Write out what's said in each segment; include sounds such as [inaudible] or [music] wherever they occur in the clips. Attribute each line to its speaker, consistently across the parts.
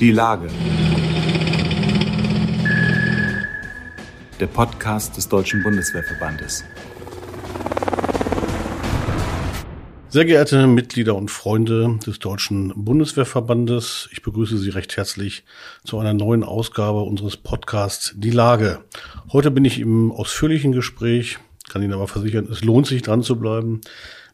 Speaker 1: Die Lage. Der Podcast des Deutschen Bundeswehrverbandes.
Speaker 2: Sehr geehrte Mitglieder und Freunde des Deutschen Bundeswehrverbandes, ich begrüße Sie recht herzlich zu einer neuen Ausgabe unseres Podcasts Die Lage. Heute bin ich im ausführlichen Gespräch, kann Ihnen aber versichern, es lohnt sich dran zu bleiben,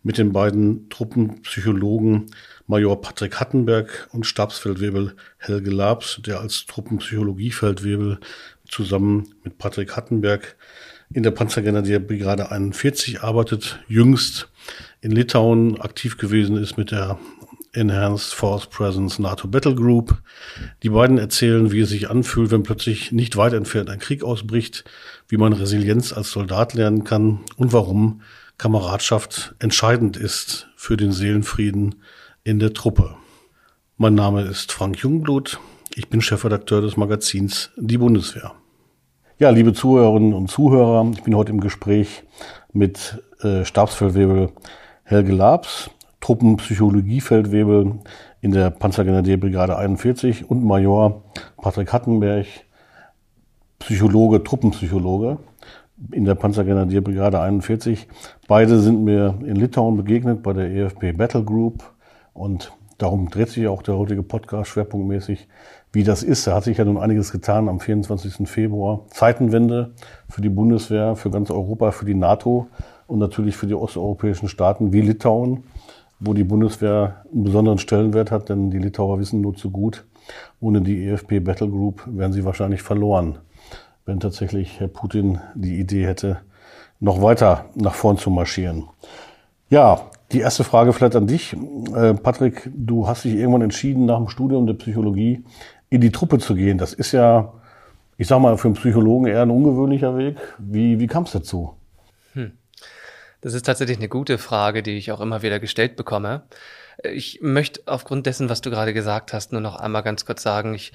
Speaker 2: mit den beiden Truppenpsychologen Major Patrick Hattenberg und Stabsfeldwebel Helge Labs, der als Truppenpsychologiefeldwebel zusammen mit Patrick Hattenberg in der Panzergrenadierbrigade 41 arbeitet, jüngst in Litauen aktiv gewesen ist mit der Enhanced Force Presence NATO Battle Group. Die beiden erzählen, wie es sich anfühlt, wenn plötzlich nicht weit entfernt ein Krieg ausbricht, wie man Resilienz als Soldat lernen kann und warum Kameradschaft entscheidend ist für den Seelenfrieden in der Truppe. Mein Name ist Frank Jungblut. Ich bin Chefredakteur des Magazins Die Bundeswehr. Ja, liebe Zuhörerinnen und Zuhörer, ich bin heute im Gespräch mit äh, Stabsfeldwebel Helge Labs, Truppenpsychologiefeldwebel in der Panzergrenadierbrigade 41 und Major Patrick Hattenberg, Psychologe, Truppenpsychologe in der Panzergrenadierbrigade 41. Beide sind mir in Litauen begegnet bei der EFP Battle Group und darum dreht sich auch der heutige Podcast schwerpunktmäßig, wie das ist. Da hat sich ja nun einiges getan am 24. Februar. Zeitenwende für die Bundeswehr, für ganz Europa, für die NATO und natürlich für die osteuropäischen Staaten wie Litauen, wo die Bundeswehr einen besonderen Stellenwert hat, denn die Litauer wissen nur zu gut, ohne die EFP Battle Group wären sie wahrscheinlich verloren, wenn tatsächlich Herr Putin die Idee hätte, noch weiter nach vorn zu marschieren. Ja, die erste Frage vielleicht an dich. Äh, Patrick, du hast dich irgendwann entschieden, nach dem Studium der Psychologie in die Truppe zu gehen. Das ist ja, ich sag mal, für einen Psychologen eher ein ungewöhnlicher Weg. Wie, wie kam es dazu?
Speaker 3: Hm. Das ist tatsächlich eine gute Frage, die ich auch immer wieder gestellt bekomme. Ich möchte aufgrund dessen, was du gerade gesagt hast, nur noch einmal ganz kurz sagen, ich,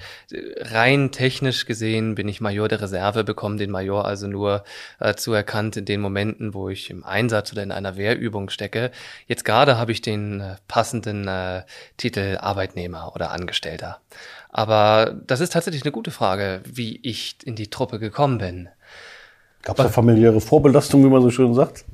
Speaker 3: rein technisch gesehen bin ich Major der Reserve, bekomme den Major also nur äh, zuerkannt in den Momenten, wo ich im Einsatz oder in einer Wehrübung stecke. Jetzt gerade habe ich den äh, passenden äh, Titel Arbeitnehmer oder Angestellter. Aber das ist tatsächlich eine gute Frage, wie ich in die Truppe gekommen bin.
Speaker 2: Gab es da familiäre Vorbelastung, wie man so schön sagt?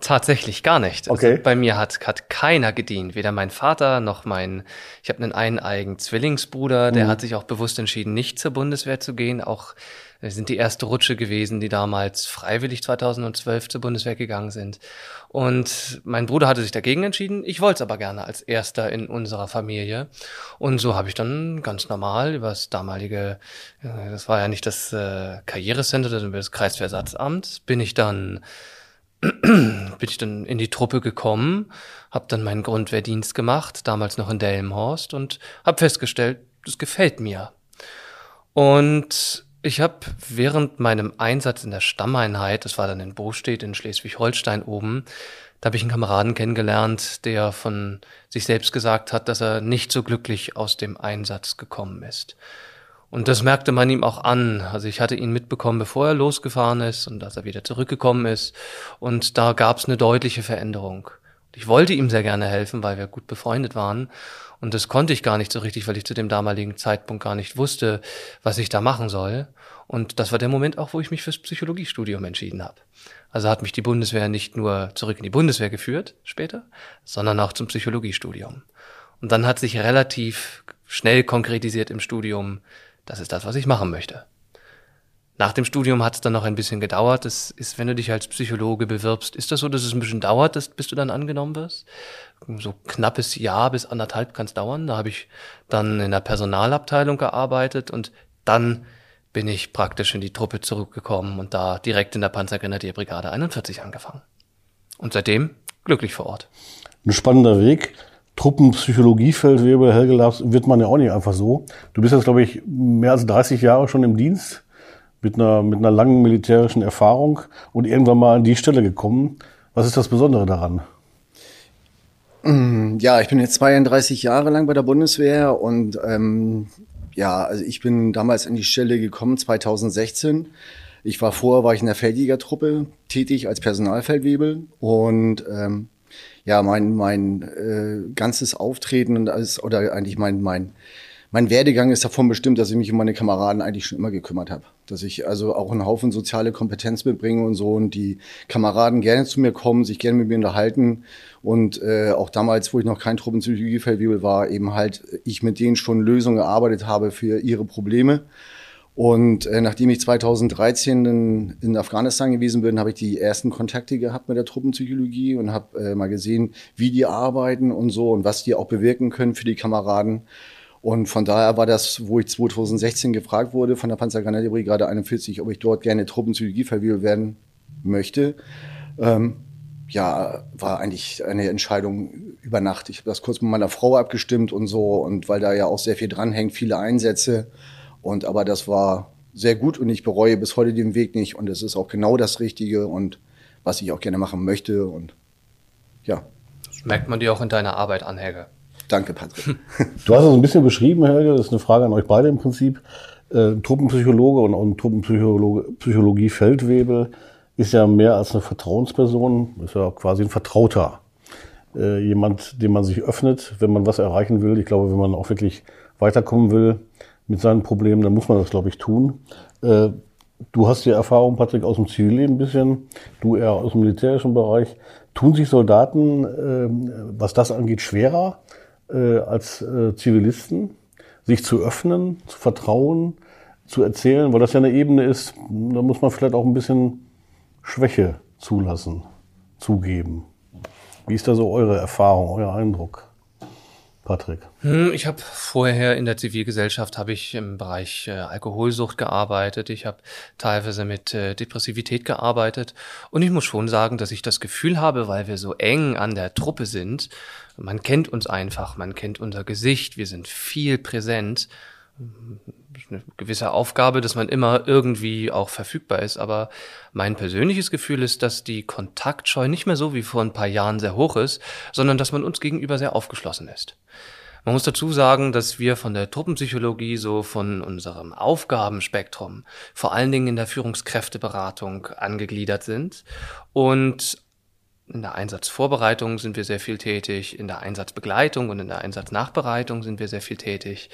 Speaker 3: Tatsächlich gar nicht.
Speaker 2: Also okay.
Speaker 3: Also bei mir hat, hat keiner gedient, weder mein Vater noch mein, ich habe einen eineigen Zwillingsbruder, der mhm. hat sich auch bewusst entschieden, nicht zur Bundeswehr zu gehen. Auch wir sind die erste Rutsche gewesen, die damals freiwillig 2012 zur Bundeswehr gegangen sind. Und mein Bruder hatte sich dagegen entschieden. Ich wollte es aber gerne als erster in unserer Familie. Und so habe ich dann ganz normal über das damalige, äh, das war ja nicht das äh, Karrierecenter, sondern das Kreisversatzamt, bin ich dann bin ich dann in die Truppe gekommen, habe dann meinen Grundwehrdienst gemacht, damals noch in Delmenhorst und habe festgestellt, das gefällt mir. Und ich habe während meinem Einsatz in der Stammeinheit, das war dann in Bostedt in Schleswig-Holstein oben, da habe ich einen Kameraden kennengelernt, der von sich selbst gesagt hat, dass er nicht so glücklich aus dem Einsatz gekommen ist. Und das merkte man ihm auch an. Also ich hatte ihn mitbekommen, bevor er losgefahren ist und dass er wieder zurückgekommen ist. Und da gab es eine deutliche Veränderung. Ich wollte ihm sehr gerne helfen, weil wir gut befreundet waren. Und das konnte ich gar nicht so richtig, weil ich zu dem damaligen Zeitpunkt gar nicht wusste, was ich da machen soll. Und das war der Moment auch, wo ich mich fürs Psychologiestudium entschieden habe. Also hat mich die Bundeswehr nicht nur zurück in die Bundeswehr geführt später, sondern auch zum Psychologiestudium. Und dann hat sich relativ schnell konkretisiert im Studium, das ist das, was ich machen möchte. Nach dem Studium hat es dann noch ein bisschen gedauert. Das ist, wenn du dich als Psychologe bewirbst, ist das so, dass es ein bisschen dauert, dass, bis du dann angenommen wirst? So knappes Jahr bis anderthalb kann es dauern. Da habe ich dann in der Personalabteilung gearbeitet und dann bin ich praktisch in die Truppe zurückgekommen und da direkt in der Panzergrenadierbrigade 41 angefangen. Und seitdem glücklich vor Ort.
Speaker 2: Ein spannender Weg. Truppenpsychologiefeldwebel Helge Labs wird man ja auch nicht einfach so. Du bist jetzt, glaube ich, mehr als 30 Jahre schon im Dienst mit einer, mit einer langen militärischen Erfahrung und irgendwann mal an die Stelle gekommen. Was ist das Besondere daran?
Speaker 4: Mm, ja, ich bin jetzt 32 Jahre lang bei der Bundeswehr und ähm, ja, also ich bin damals an die Stelle gekommen 2016. Ich war vorher war ich in der Feldjägertruppe tätig als Personalfeldwebel und ähm, ja, mein, mein äh, ganzes Auftreten und alles, oder eigentlich mein, mein, mein Werdegang ist davon bestimmt, dass ich mich um meine Kameraden eigentlich schon immer gekümmert habe. Dass ich also auch einen Haufen soziale Kompetenz mitbringe und so und die Kameraden gerne zu mir kommen, sich gerne mit mir unterhalten. Und äh, auch damals, wo ich noch kein Truppenpsychologiefeldwebel war, eben halt ich mit denen schon Lösungen erarbeitet habe für ihre Probleme. Und äh, nachdem ich 2013 in, in Afghanistan gewesen bin, habe ich die ersten Kontakte gehabt mit der Truppenpsychologie und habe äh, mal gesehen, wie die arbeiten und so und was die auch bewirken können für die Kameraden. Und von daher war das, wo ich 2016 gefragt wurde von der Panzergrenadierbrigade 41, ob ich dort gerne Truppenpsychologie verwickelt werden möchte. Ähm, ja, war eigentlich eine Entscheidung über Nacht. Ich habe das kurz mit meiner Frau abgestimmt und so und weil da ja auch sehr viel dranhängt, viele Einsätze. Und aber das war sehr gut und ich bereue bis heute den Weg nicht. Und es ist auch genau das Richtige und was ich auch gerne machen möchte. Und ja.
Speaker 3: Das merkt man dir auch in deiner Arbeit an, Helge.
Speaker 4: Danke, Patrick. [laughs]
Speaker 2: Du hast es ein bisschen beschrieben, Helge. Das ist eine Frage an euch beide im Prinzip. Äh, Truppenpsychologe und, und Truppenpsychologie Feldwebel ist ja mehr als eine Vertrauensperson, ist ja quasi ein Vertrauter. Äh, jemand, dem man sich öffnet, wenn man was erreichen will. Ich glaube, wenn man auch wirklich weiterkommen will, mit seinen Problemen, dann muss man das, glaube ich, tun. Äh, du hast die Erfahrung, Patrick, aus dem Zivilleben ein bisschen, du eher aus dem militärischen Bereich. Tun sich Soldaten, äh, was das angeht, schwerer äh, als äh, Zivilisten, sich zu öffnen, zu vertrauen, zu erzählen, weil das ja eine Ebene ist, da muss man vielleicht auch ein bisschen Schwäche zulassen, zugeben. Wie ist da so eure Erfahrung, euer Eindruck? Patrick?
Speaker 3: Hm, ich habe vorher in der Zivilgesellschaft habe ich im Bereich äh, Alkoholsucht gearbeitet. Ich habe teilweise mit äh, Depressivität gearbeitet und ich muss schon sagen, dass ich das Gefühl habe, weil wir so eng an der Truppe sind, man kennt uns einfach, man kennt unser Gesicht, wir sind viel präsent eine gewisse Aufgabe, dass man immer irgendwie auch verfügbar ist. Aber mein persönliches Gefühl ist, dass die Kontaktscheu nicht mehr so wie vor ein paar Jahren sehr hoch ist, sondern dass man uns gegenüber sehr aufgeschlossen ist. Man muss dazu sagen, dass wir von der Truppenpsychologie so von unserem Aufgabenspektrum vor allen Dingen in der Führungskräfteberatung angegliedert sind und in der Einsatzvorbereitung sind wir sehr viel tätig, in der Einsatzbegleitung und in der Einsatznachbereitung sind wir sehr viel tätig.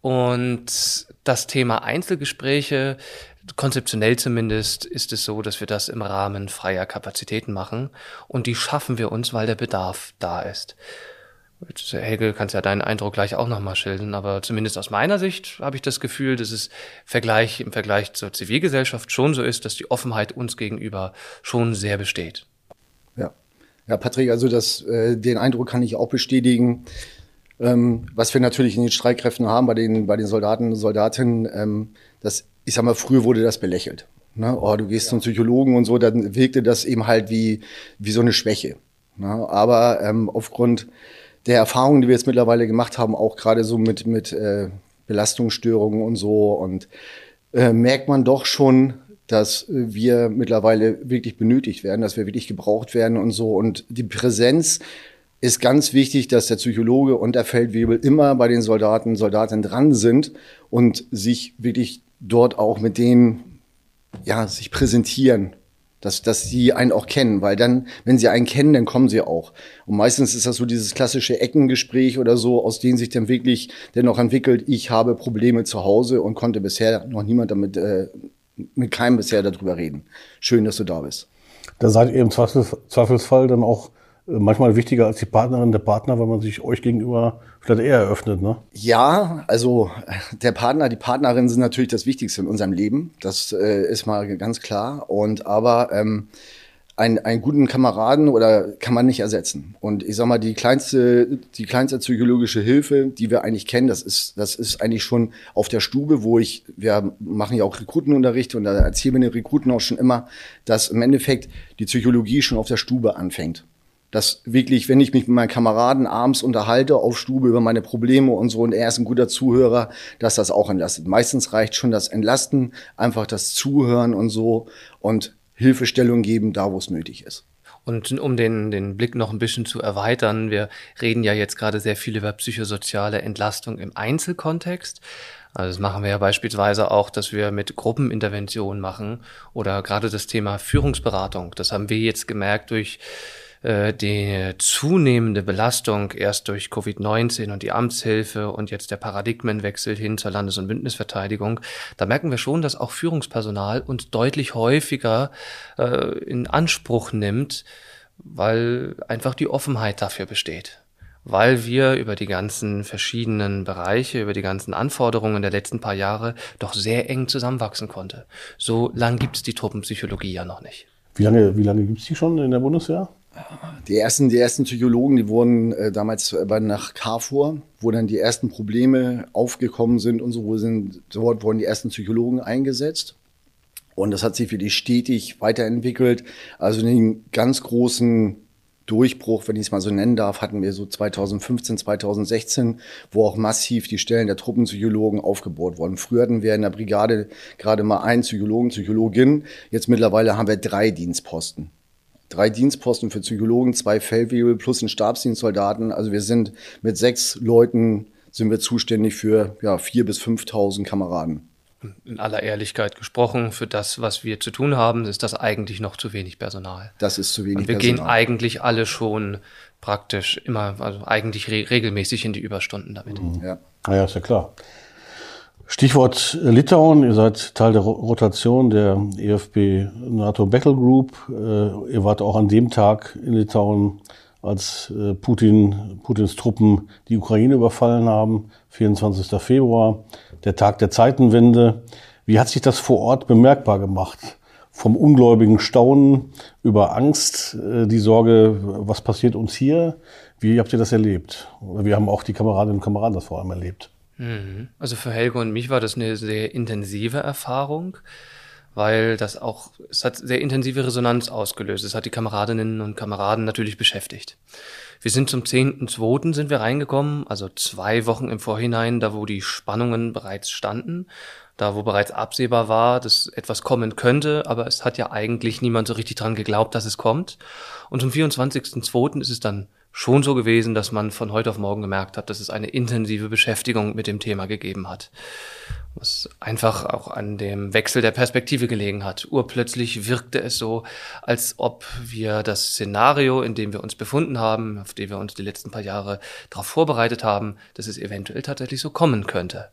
Speaker 3: Und das Thema Einzelgespräche, konzeptionell zumindest, ist es so, dass wir das im Rahmen freier Kapazitäten machen. Und die schaffen wir uns, weil der Bedarf da ist. Jetzt, Helge, kannst ja deinen Eindruck gleich auch nochmal schildern, aber zumindest aus meiner Sicht habe ich das Gefühl, dass es Vergleich, im Vergleich zur Zivilgesellschaft schon so ist, dass die Offenheit uns gegenüber schon sehr besteht.
Speaker 4: Ja, ja Patrick, also das, äh, den Eindruck kann ich auch bestätigen. Ähm, was wir natürlich in den Streitkräften haben, bei den, bei den Soldaten und Soldatinnen, ähm, das, ich sag mal, früher wurde das belächelt. Ne? Oh, du gehst ja. zum Psychologen und so, dann wirkte das eben halt wie, wie so eine Schwäche. Ne? Aber ähm, aufgrund der Erfahrungen, die wir jetzt mittlerweile gemacht haben, auch gerade so mit, mit äh, Belastungsstörungen und so, und äh, merkt man doch schon, dass wir mittlerweile wirklich benötigt werden, dass wir wirklich gebraucht werden und so. Und die Präsenz ist ganz wichtig, dass der Psychologe und der Feldwebel immer bei den Soldaten, Soldatinnen dran sind und sich wirklich dort auch mit denen, ja, sich präsentieren. Dass, dass sie einen auch kennen, weil dann, wenn sie einen kennen, dann kommen sie auch. Und meistens ist das so dieses klassische Eckengespräch oder so, aus denen sich dann wirklich dennoch entwickelt, ich habe Probleme zu Hause und konnte bisher noch niemand damit, äh, mit keinem bisher darüber reden. Schön, dass du da bist.
Speaker 2: Da seid ihr im Zweifelsfall dann auch manchmal wichtiger als die Partnerin, der Partner, weil man sich euch gegenüber vielleicht eher eröffnet, ne?
Speaker 4: Ja, also der Partner, die Partnerin sind natürlich das Wichtigste in unserem Leben. Das äh, ist mal ganz klar. Und aber ähm, ein, einen guten Kameraden oder kann man nicht ersetzen. Und ich sag mal, die kleinste, die kleinste psychologische Hilfe, die wir eigentlich kennen, das ist, das ist eigentlich schon auf der Stube, wo ich, wir machen ja auch Rekrutenunterricht und da erzählen wir den Rekruten auch schon immer, dass im Endeffekt die Psychologie schon auf der Stube anfängt dass wirklich, wenn ich mich mit meinen Kameraden abends unterhalte auf Stube über meine Probleme und so und er ist ein guter Zuhörer, dass das auch entlastet. Meistens reicht schon das Entlasten, einfach das Zuhören und so und Hilfestellung geben, da wo es nötig ist.
Speaker 3: Und um den, den Blick noch ein bisschen zu erweitern, wir reden ja jetzt gerade sehr viel über psychosoziale Entlastung im Einzelkontext. Also das machen wir ja beispielsweise auch, dass wir mit Gruppeninterventionen machen oder gerade das Thema Führungsberatung. Das haben wir jetzt gemerkt durch äh, die zunehmende Belastung erst durch Covid-19 und die Amtshilfe und jetzt der Paradigmenwechsel hin zur Landes- und Bündnisverteidigung, da merken wir schon, dass auch Führungspersonal uns deutlich häufiger äh, in Anspruch nimmt, weil einfach die Offenheit dafür besteht weil wir über die ganzen verschiedenen Bereiche, über die ganzen Anforderungen der letzten paar Jahre doch sehr eng zusammenwachsen konnte. So lang gibt's die Truppenpsychologie ja noch nicht.
Speaker 2: Wie lange, wie lange gibt's die schon in der Bundeswehr?
Speaker 4: Die ersten, die ersten Psychologen, die wurden äh, damals äh, nach Carrefour, wo dann die ersten Probleme aufgekommen sind und so, wo sind, dort wurden die ersten Psychologen eingesetzt. Und das hat sich für die stetig weiterentwickelt. Also den ganz großen Durchbruch, wenn ich es mal so nennen darf, hatten wir so 2015, 2016, wo auch massiv die Stellen der Truppenpsychologen aufgebohrt wurden. Früher hatten wir in der Brigade gerade mal einen Psychologen, Psychologin. Jetzt mittlerweile haben wir drei Dienstposten. Drei Dienstposten für Psychologen, zwei Feldwebel plus einen Stabsdienstsoldaten. Also wir sind mit sechs Leuten sind wir zuständig für ja, vier bis 5.000 Kameraden
Speaker 3: in aller Ehrlichkeit gesprochen, für das, was wir zu tun haben, ist das eigentlich noch zu wenig Personal.
Speaker 4: Das ist zu wenig
Speaker 3: Und wir Personal. gehen eigentlich alle schon praktisch immer, also eigentlich re regelmäßig in die Überstunden damit.
Speaker 2: Mhm. Ja. Naja, ist ja klar. Stichwort Litauen, ihr seid Teil der Rotation der EFB NATO Battle Group. Äh, ihr wart auch an dem Tag in Litauen, als äh, Putin, Putins Truppen die Ukraine überfallen haben, 24. Februar der Tag der Zeitenwende. Wie hat sich das vor Ort bemerkbar gemacht? Vom ungläubigen Staunen über Angst, äh, die Sorge, was passiert uns hier? Wie habt ihr das erlebt? Wir haben auch die Kameradinnen und Kameraden das vor allem erlebt.
Speaker 3: Mhm. Also für Helge und mich war das eine sehr intensive Erfahrung, weil das auch, es hat sehr intensive Resonanz ausgelöst. Es hat die Kameradinnen und Kameraden natürlich beschäftigt. Wir sind zum 10.2. sind wir reingekommen, also zwei Wochen im Vorhinein, da wo die Spannungen bereits standen, da wo bereits absehbar war, dass etwas kommen könnte, aber es hat ja eigentlich niemand so richtig dran geglaubt, dass es kommt. Und zum 24.2. ist es dann schon so gewesen, dass man von heute auf morgen gemerkt hat, dass es eine intensive Beschäftigung mit dem Thema gegeben hat. Was einfach auch an dem Wechsel der Perspektive gelegen hat. Urplötzlich wirkte es so, als ob wir das Szenario, in dem wir uns befunden haben, auf dem wir uns die letzten paar Jahre darauf vorbereitet haben, dass es eventuell tatsächlich so kommen könnte.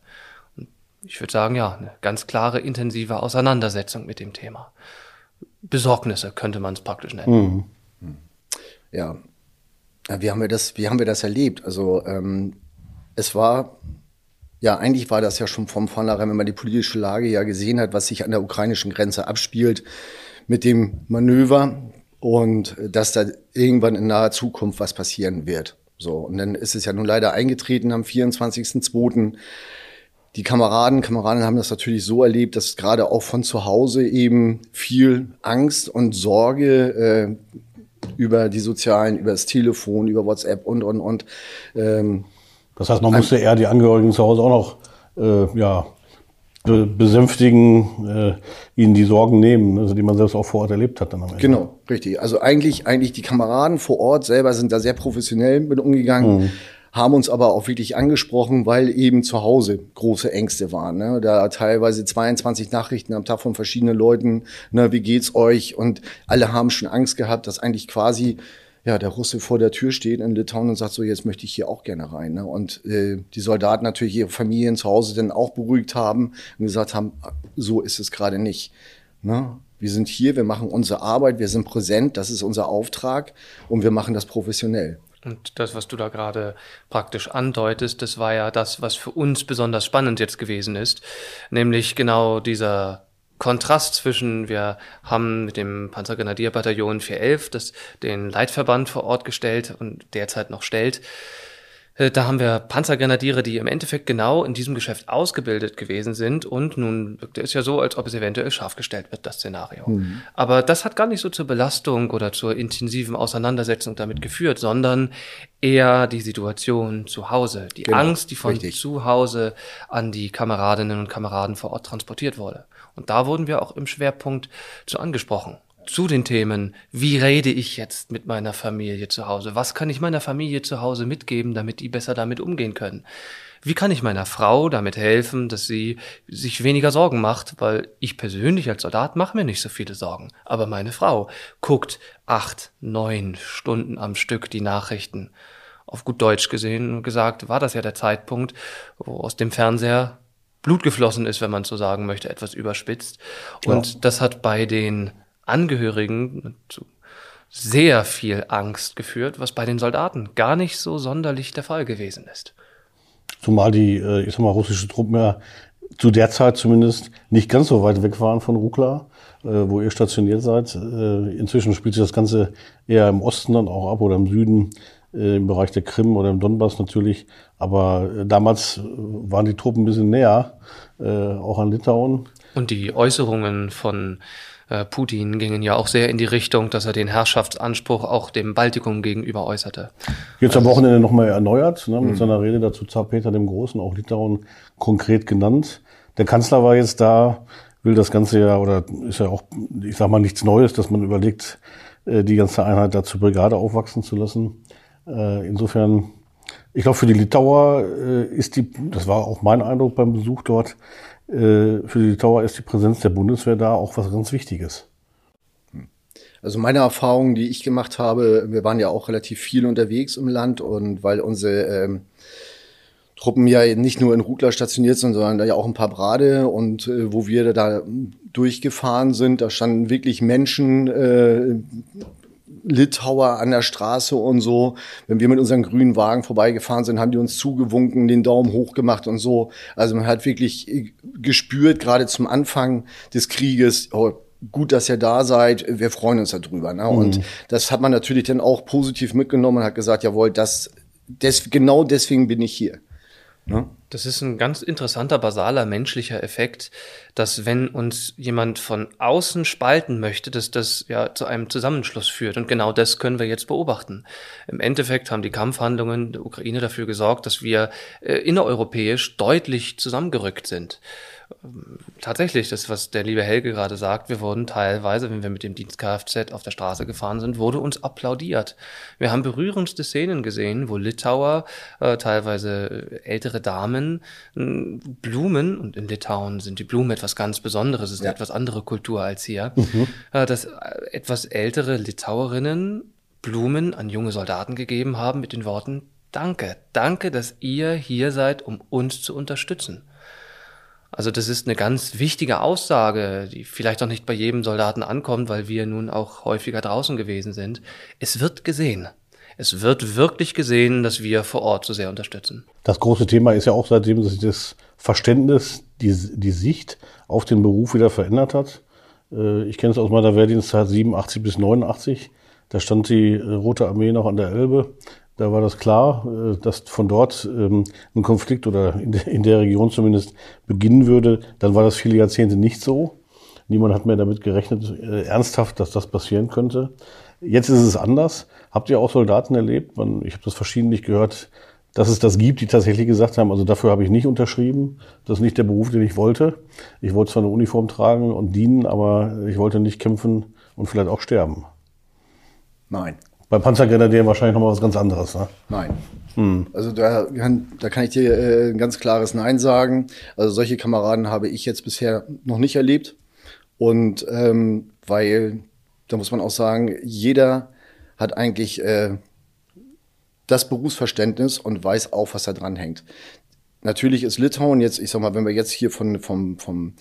Speaker 3: Und ich würde sagen, ja, eine ganz klare, intensive Auseinandersetzung mit dem Thema. Besorgnisse könnte man es praktisch nennen.
Speaker 4: Mhm. Ja, wie haben wir das, wie haben wir das erlebt? Also ähm, es war, ja, eigentlich war das ja schon vom vornherein, wenn man die politische Lage ja gesehen hat, was sich an der ukrainischen Grenze abspielt, mit dem Manöver und dass da irgendwann in naher Zukunft was passieren wird. So, und dann ist es ja nun leider eingetreten am 24.02. Die Kameraden, Kameraden haben das natürlich so erlebt, dass gerade auch von zu Hause eben viel Angst und Sorge äh, über die sozialen, über das Telefon, über WhatsApp und, und, und. Ähm,
Speaker 2: das heißt, man musste eher die Angehörigen zu Hause auch noch, äh, ja, besänftigen, äh, ihnen die Sorgen nehmen, also die man selbst auch vor Ort erlebt hat. Dann
Speaker 4: am Ende. Genau, richtig. Also eigentlich, eigentlich die Kameraden vor Ort selber sind da sehr professionell mit umgegangen. Mhm haben uns aber auch wirklich angesprochen, weil eben zu Hause große Ängste waren. Ne? Da teilweise 22 Nachrichten am Tag von verschiedenen Leuten, ne, wie geht's euch? Und alle haben schon Angst gehabt, dass eigentlich quasi ja, der Russe vor der Tür steht in Litauen und sagt so, jetzt möchte ich hier auch gerne rein. Ne? Und äh, die Soldaten natürlich ihre Familien zu Hause dann auch beruhigt haben und gesagt haben, so ist es gerade nicht. Ne? Wir sind hier, wir machen unsere Arbeit, wir sind präsent, das ist unser Auftrag und wir machen das professionell.
Speaker 3: Und das, was du da gerade praktisch andeutest, das war ja das, was für uns besonders spannend jetzt gewesen ist, nämlich genau dieser Kontrast zwischen, wir haben mit dem Panzergrenadierbataillon 411 das, den Leitverband vor Ort gestellt und derzeit noch stellt, da haben wir Panzergrenadiere, die im Endeffekt genau in diesem Geschäft ausgebildet gewesen sind. Und nun wirkte es ja so, als ob es eventuell scharf gestellt wird, das Szenario. Mhm. Aber das hat gar nicht so zur Belastung oder zur intensiven Auseinandersetzung damit geführt, sondern eher die Situation zu Hause. Die genau, Angst, die von richtig. zu Hause an die Kameradinnen und Kameraden vor Ort transportiert wurde. Und da wurden wir auch im Schwerpunkt zu angesprochen. Zu den Themen, wie rede ich jetzt mit meiner Familie zu Hause? Was kann ich meiner Familie zu Hause mitgeben, damit die besser damit umgehen können? Wie kann ich meiner Frau damit helfen, dass sie sich weniger Sorgen macht? Weil ich persönlich als Soldat mache mir nicht so viele Sorgen. Aber meine Frau guckt acht, neun Stunden am Stück die Nachrichten. Auf gut Deutsch gesehen gesagt, war das ja der Zeitpunkt, wo aus dem Fernseher Blut geflossen ist, wenn man so sagen möchte, etwas überspitzt. Und ja. das hat bei den Angehörigen zu sehr viel Angst geführt, was bei den Soldaten gar nicht so sonderlich der Fall gewesen ist.
Speaker 2: Zumal die, äh, ich sag mal, russische Truppen ja zu der Zeit zumindest nicht ganz so weit weg waren von Rukla, äh, wo ihr stationiert seid. Äh, inzwischen spielt sich das Ganze eher im Osten dann auch ab oder im Süden, im Bereich der Krim oder im Donbass natürlich. Aber damals waren die Truppen ein bisschen näher, auch an Litauen.
Speaker 3: Und die Äußerungen von Putin gingen ja auch sehr in die Richtung, dass er den Herrschaftsanspruch auch dem Baltikum gegenüber äußerte.
Speaker 2: Jetzt am also Wochenende nochmal erneuert, ne, mit mhm. seiner Rede dazu Zar Peter dem Großen, auch Litauen konkret genannt. Der Kanzler war jetzt da, will das Ganze ja, oder ist ja auch, ich sag mal, nichts Neues, dass man überlegt, äh, die ganze Einheit da zur Brigade aufwachsen zu lassen. Äh, insofern, ich glaube, für die Litauer ist die, das war auch mein Eindruck beim Besuch dort, äh, für die Litauer ist die Präsenz der Bundeswehr da auch was ganz Wichtiges.
Speaker 4: Also meine Erfahrung, die ich gemacht habe, wir waren ja auch relativ viel unterwegs im Land und weil unsere ähm, Truppen ja nicht nur in Rugler stationiert sind, sondern da ja auch ein paar Brade und äh, wo wir da durchgefahren sind, da standen wirklich Menschen äh, Litauer an der Straße und so. Wenn wir mit unseren grünen Wagen vorbeigefahren sind, haben die uns zugewunken, den Daumen hoch gemacht und so. Also man hat wirklich gespürt, gerade zum Anfang des Krieges, oh, gut, dass ihr da seid, wir freuen uns darüber. Ne? Mhm. Und das hat man natürlich dann auch positiv mitgenommen und hat gesagt, jawohl, das, des, genau deswegen bin ich hier.
Speaker 3: Ne? Das ist ein ganz interessanter, basaler menschlicher Effekt, dass wenn uns jemand von außen spalten möchte, dass das ja zu einem Zusammenschluss führt. Und genau das können wir jetzt beobachten. Im Endeffekt haben die Kampfhandlungen der Ukraine dafür gesorgt, dass wir äh, innereuropäisch deutlich zusammengerückt sind tatsächlich, das, was der liebe Helge gerade sagt, wir wurden teilweise, wenn wir mit dem Dienst Kfz auf der Straße gefahren sind, wurde uns applaudiert. Wir haben berührendste Szenen gesehen, wo Litauer, äh, teilweise ältere Damen, Blumen, und in Litauen sind die Blumen etwas ganz Besonderes, es ist ja. eine etwas andere Kultur als hier, mhm. äh, dass äh, etwas ältere Litauerinnen Blumen an junge Soldaten gegeben haben mit den Worten, Danke, danke, dass ihr hier seid, um uns zu unterstützen. Also das ist eine ganz wichtige Aussage, die vielleicht auch nicht bei jedem Soldaten ankommt, weil wir nun auch häufiger draußen gewesen sind. Es wird gesehen. Es wird wirklich gesehen, dass wir vor Ort so sehr unterstützen.
Speaker 2: Das große Thema ist ja auch seitdem sich das Verständnis, die, die Sicht auf den Beruf wieder verändert hat. Äh, ich kenne es aus meiner Wehrdienstzeit 87 bis 89. Da stand die äh, Rote Armee noch an der Elbe. Da war das klar, äh, dass von dort ähm, ein Konflikt oder in der Region zumindest beginnen würde. Dann war das viele Jahrzehnte nicht so. Niemand hat mehr damit gerechnet, äh, ernsthaft, dass das passieren könnte. Jetzt ist es anders. Habt ihr auch Soldaten erlebt? ich habe das verschiedentlich gehört, dass es das gibt, die tatsächlich gesagt haben, also dafür habe ich nicht unterschrieben. Das ist nicht der Beruf, den ich wollte. Ich wollte zwar eine Uniform tragen und dienen, aber ich wollte nicht kämpfen und vielleicht auch sterben.
Speaker 4: Nein.
Speaker 2: Bei Panzergrenadieren wahrscheinlich nochmal was ganz anderes, ne?
Speaker 4: Nein. Hm. Also da kann, da kann ich dir äh, ein ganz klares Nein sagen. Also solche Kameraden habe ich jetzt bisher noch nicht erlebt. Und ähm, weil, da muss man auch sagen, jeder hat eigentlich äh, das Berufsverständnis und weiß auch, was da dran hängt. Natürlich ist Litauen jetzt, ich sag mal, wenn wir jetzt hier von, vom, vom,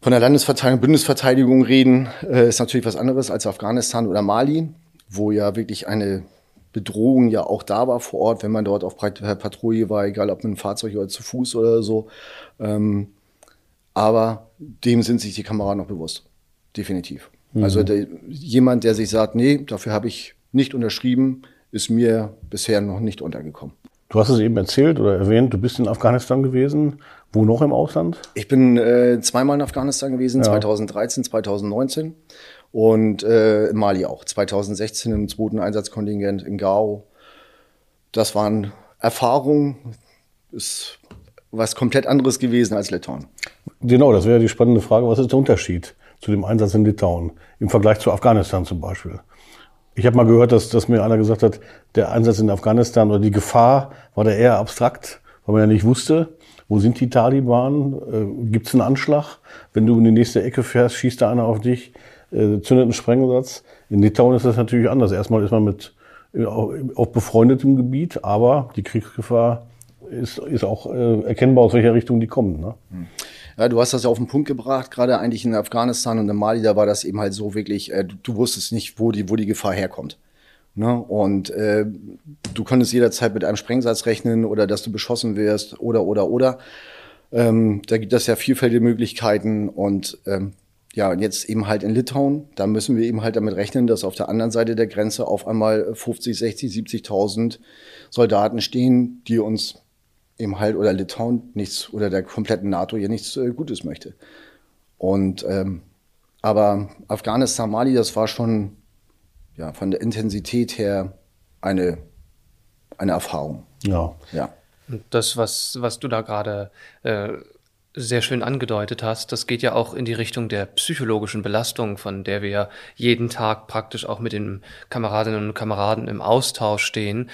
Speaker 4: von der Landesverteidigung, Bundesverteidigung reden, äh, ist natürlich was anderes als Afghanistan oder Mali wo ja wirklich eine Bedrohung ja auch da war vor Ort, wenn man dort auf Patrouille war, egal ob mit einem Fahrzeug oder zu Fuß oder so. Ähm, aber dem sind sich die Kameraden noch bewusst. Definitiv. Mhm. Also der, jemand, der sich sagt, nee, dafür habe ich nicht unterschrieben, ist mir bisher noch nicht untergekommen.
Speaker 2: Du hast es eben erzählt oder erwähnt, du bist in Afghanistan gewesen. Wo noch im Ausland?
Speaker 4: Ich bin äh, zweimal in Afghanistan gewesen, ja. 2013, 2019. Und äh, in Mali auch. 2016 im zweiten Einsatzkontingent in Gao. Das waren Erfahrungen. Ist was komplett anderes gewesen als Litauen.
Speaker 2: Genau, das wäre die spannende Frage. Was ist der Unterschied? zu dem Einsatz in Litauen im Vergleich zu Afghanistan zum Beispiel. Ich habe mal gehört, dass, dass mir einer gesagt hat, der Einsatz in Afghanistan oder die Gefahr war da eher abstrakt, weil man ja nicht wusste, wo sind die Taliban, äh, gibt es einen Anschlag, wenn du in die nächste Ecke fährst, schießt da einer auf dich, äh, zündet einen Sprengsatz. In Litauen ist das natürlich anders. Erstmal ist man mit äh, auf befreundetem Gebiet, aber die Kriegsgefahr ist, ist auch äh, erkennbar, aus welcher Richtung die kommen. Ne?
Speaker 4: Ja, du hast das ja auf den Punkt gebracht, gerade eigentlich in Afghanistan und in Mali, da war das eben halt so wirklich, äh, du, du, wusstest nicht, wo die, wo die Gefahr herkommt. Ne? Und äh, du konntest jederzeit mit einem Sprengsatz rechnen oder dass du beschossen wirst oder, oder, oder. Ähm, da gibt es ja vielfältige Möglichkeiten und ähm, ja, und jetzt eben halt in Litauen, da müssen wir eben halt damit rechnen, dass auf der anderen Seite der Grenze auf einmal 50, 60, 70.000 Soldaten stehen, die uns eben halt oder Litauen nichts oder der kompletten NATO hier nichts äh, Gutes möchte. Und ähm, aber Afghanistan, Mali, das war schon ja von der Intensität her eine eine Erfahrung.
Speaker 3: Ja. Ja. Das, was was du da gerade äh, sehr schön angedeutet hast, das geht ja auch in die Richtung der psychologischen Belastung, von der wir jeden Tag praktisch auch mit den Kameradinnen und Kameraden im Austausch stehen.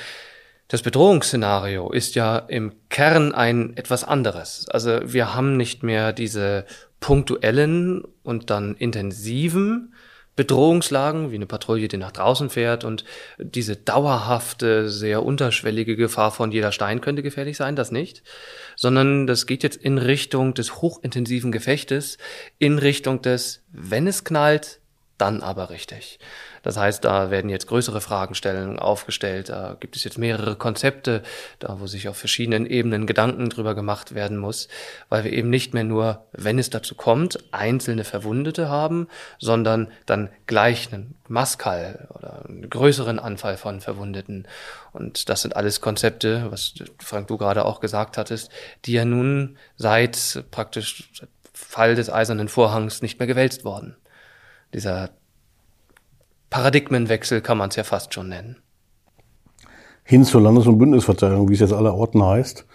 Speaker 3: Das Bedrohungsszenario ist ja im Kern ein etwas anderes. Also wir haben nicht mehr diese punktuellen und dann intensiven Bedrohungslagen, wie eine Patrouille, die nach draußen fährt und diese dauerhafte, sehr unterschwellige Gefahr von jeder Stein könnte gefährlich sein, das nicht, sondern das geht jetzt in Richtung des hochintensiven Gefechtes, in Richtung des, wenn es knallt, dann aber richtig. Das heißt, da werden jetzt größere Fragestellungen aufgestellt. Da gibt es jetzt mehrere Konzepte, da wo sich auf verschiedenen Ebenen Gedanken drüber gemacht werden muss, weil wir eben nicht mehr nur, wenn es dazu kommt, einzelne Verwundete haben, sondern dann gleich einen Maskal oder einen größeren Anfall von Verwundeten. Und das sind alles Konzepte, was Frank du gerade auch gesagt hattest, die ja nun seit praktisch Fall des Eisernen Vorhangs nicht mehr gewälzt worden. Dieser Paradigmenwechsel kann man es ja fast schon nennen.
Speaker 2: Hin zur Landes- und Bündnisverteidigung, wie es jetzt aller Orten heißt,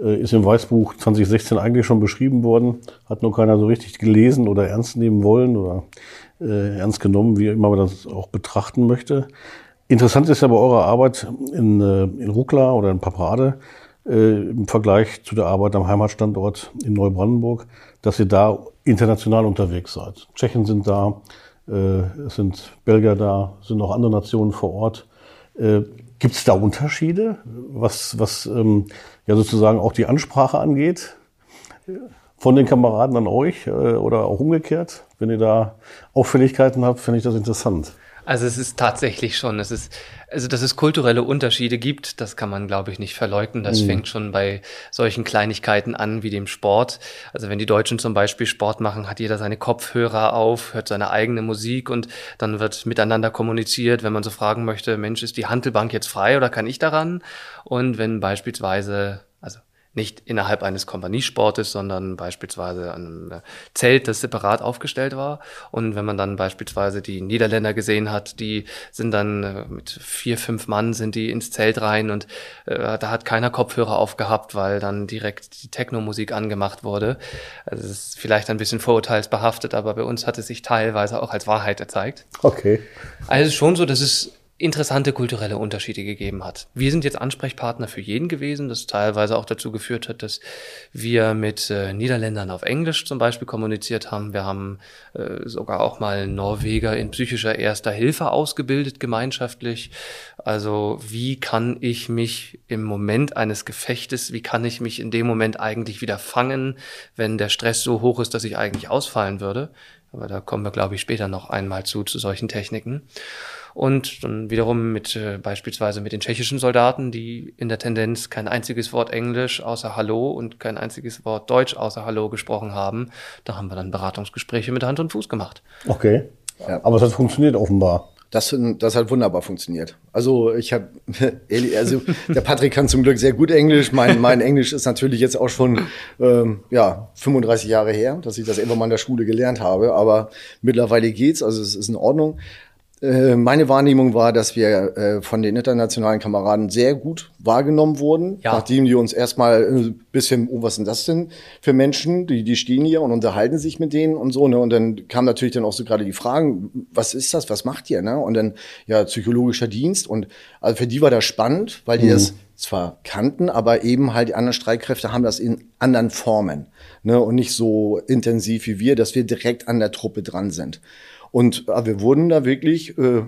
Speaker 2: äh, ist im Weißbuch 2016 eigentlich schon beschrieben worden, hat nur keiner so richtig gelesen oder ernst nehmen wollen oder äh, ernst genommen, wie immer man das auch betrachten möchte. Interessant ist ja bei eurer Arbeit in, äh, in Ruckla oder in Paprade äh, im Vergleich zu der Arbeit am Heimatstandort in Neubrandenburg, dass ihr da international unterwegs seid. Tschechen sind da, es sind Belgier da, sind auch andere Nationen vor Ort. Äh, Gibt es da Unterschiede, was, was ähm, ja sozusagen auch die Ansprache angeht? Von den Kameraden an euch äh, oder auch umgekehrt? Wenn ihr da Auffälligkeiten habt, finde ich das interessant.
Speaker 3: Also es ist tatsächlich schon, es ist, also dass es kulturelle Unterschiede gibt, das kann man, glaube ich, nicht verleugnen. Das mhm. fängt schon bei solchen Kleinigkeiten an wie dem Sport. Also wenn die Deutschen zum Beispiel Sport machen, hat jeder seine Kopfhörer auf, hört seine eigene Musik und dann wird miteinander kommuniziert, wenn man so fragen möchte, Mensch, ist die Handelbank jetzt frei oder kann ich daran? Und wenn beispielsweise nicht innerhalb eines Kompaniesportes, sondern beispielsweise an einem Zelt, das separat aufgestellt war. Und wenn man dann beispielsweise die Niederländer gesehen hat, die sind dann äh, mit vier, fünf Mann sind die ins Zelt rein und äh, da hat keiner Kopfhörer aufgehabt, weil dann direkt die Techno-Musik angemacht wurde. Also es ist vielleicht ein bisschen vorurteilsbehaftet, aber bei uns hat es sich teilweise auch als Wahrheit gezeigt.
Speaker 2: Okay.
Speaker 3: Also schon so, dass es interessante kulturelle Unterschiede gegeben hat. Wir sind jetzt Ansprechpartner für jeden gewesen, das teilweise auch dazu geführt hat, dass wir mit äh, Niederländern auf Englisch zum Beispiel kommuniziert haben. Wir haben äh, sogar auch mal Norweger in psychischer erster Hilfe ausgebildet, gemeinschaftlich. Also wie kann ich mich im Moment eines Gefechtes, wie kann ich mich in dem Moment eigentlich wieder fangen, wenn der Stress so hoch ist, dass ich eigentlich ausfallen würde. Aber da kommen wir, glaube ich, später noch einmal zu, zu solchen Techniken und dann wiederum mit äh, beispielsweise mit den tschechischen Soldaten, die in der Tendenz kein einziges Wort Englisch außer Hallo und kein einziges Wort Deutsch außer Hallo gesprochen haben. Da haben wir dann Beratungsgespräche mit Hand und Fuß gemacht.
Speaker 2: Okay. Ja. Aber es hat funktioniert offenbar.
Speaker 4: Das, das hat wunderbar funktioniert. Also ich habe, [laughs] also der Patrick kann zum Glück sehr gut Englisch. Mein, mein Englisch ist natürlich jetzt auch schon ähm, ja 35 Jahre her, dass ich das irgendwann mal in der Schule gelernt habe. Aber mittlerweile geht's, also es ist in Ordnung. Äh, meine Wahrnehmung war, dass wir äh, von den internationalen Kameraden sehr gut wahrgenommen wurden, ja. nachdem die uns erstmal ein äh, bisschen, oh, was sind das denn für Menschen? Die, die stehen hier und unterhalten sich mit denen und so. Ne? Und dann kam natürlich dann auch so gerade die Fragen, was ist das, was macht ihr? Ne? Und dann, ja, psychologischer Dienst. Und also für die war das spannend, weil die mhm. das zwar kannten, aber eben halt die anderen Streitkräfte haben das in anderen Formen. Ne? Und nicht so intensiv wie wir, dass wir direkt an der Truppe dran sind. Und äh, wir wurden da wirklich äh,